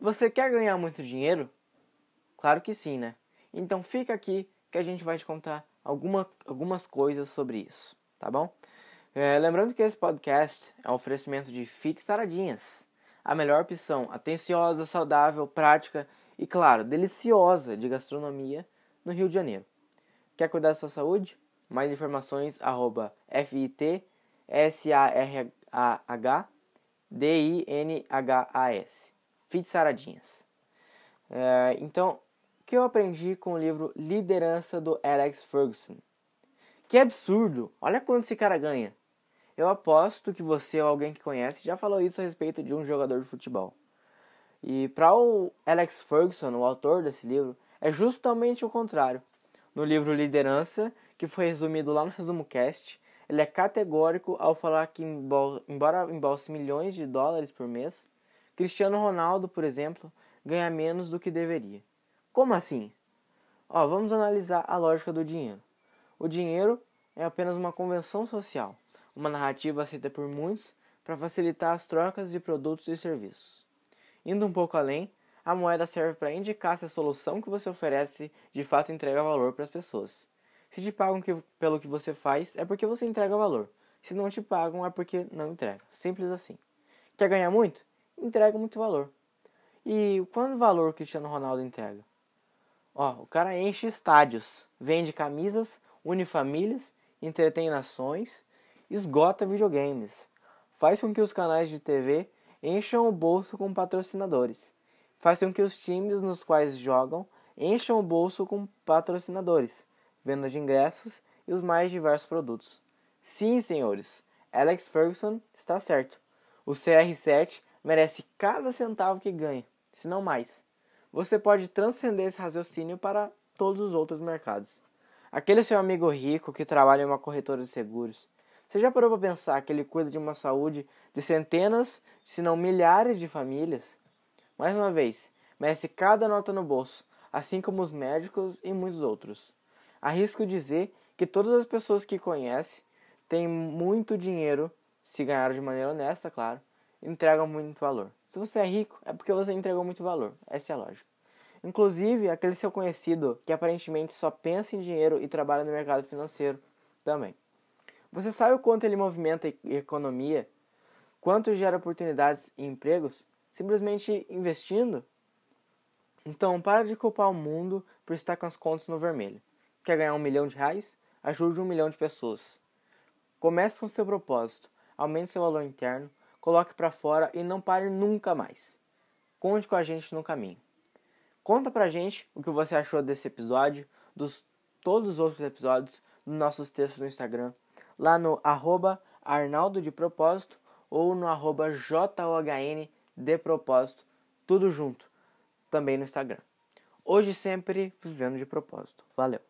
Você quer ganhar muito dinheiro? Claro que sim, né? Então fica aqui que a gente vai te contar alguma, algumas coisas sobre isso, tá bom? É, lembrando que esse podcast é um oferecimento de Fit Saradinhas, a melhor opção atenciosa, saudável, prática e, claro, deliciosa de gastronomia no Rio de Janeiro. Quer cuidar da sua saúde? Mais informações, arroba F-I-T-S-A-R-H-D-I-N-H-A-S. Fit Saradinhas. É, então, o que eu aprendi com o livro Liderança do Alex Ferguson? Que absurdo! Olha quanto esse cara ganha. Eu aposto que você ou alguém que conhece já falou isso a respeito de um jogador de futebol. E para o Alex Ferguson, o autor desse livro, é justamente o contrário. No livro Liderança, que foi resumido lá no Resumo Cast, ele é categórico ao falar que, embora embolse milhões de dólares por mês, Cristiano Ronaldo, por exemplo, ganha menos do que deveria. Como assim? Ó, vamos analisar a lógica do dinheiro. O dinheiro é apenas uma convenção social, uma narrativa aceita por muitos para facilitar as trocas de produtos e serviços. Indo um pouco além, a moeda serve para indicar se a solução que você oferece de fato entrega valor para as pessoas. Se te pagam que, pelo que você faz, é porque você entrega valor. Se não te pagam, é porque não entrega. Simples assim. Quer ganhar muito? Entrega muito valor. E quanto valor o Cristiano Ronaldo entrega? Ó, o cara enche estádios, vende camisas, une famílias, entretém nações, esgota videogames, faz com que os canais de TV encham o bolso com patrocinadores, faz com que os times nos quais jogam encham o bolso com patrocinadores, venda de ingressos e os mais diversos produtos. Sim, senhores, Alex Ferguson está certo. O CR7 merece cada centavo que ganha, se não mais. Você pode transcender esse raciocínio para todos os outros mercados. Aquele seu amigo rico que trabalha em uma corretora de seguros, você já parou para pensar que ele cuida de uma saúde de centenas, se não milhares de famílias? Mais uma vez, merece cada nota no bolso, assim como os médicos e muitos outros. Arrisco dizer que todas as pessoas que conhece têm muito dinheiro, se ganharam de maneira honesta, claro, entregam muito valor. Se você é rico, é porque você entregou muito valor. Essa é a lógica. Inclusive, aquele seu conhecido que aparentemente só pensa em dinheiro e trabalha no mercado financeiro também. Você sabe o quanto ele movimenta a economia? Quanto gera oportunidades e empregos? Simplesmente investindo? Então, para de culpar o mundo por estar com as contas no vermelho. Quer ganhar um milhão de reais? Ajude um milhão de pessoas. Comece com seu propósito. Aumente seu valor interno coloque para fora e não pare nunca mais. Conte com a gente no caminho. Conta pra gente o que você achou desse episódio, dos todos os outros episódios, dos nossos textos no Instagram, lá no arroba Arnaldo de Propósito ou no arroba JOHN de Propósito, tudo junto, também no Instagram. Hoje sempre vivendo de propósito. Valeu!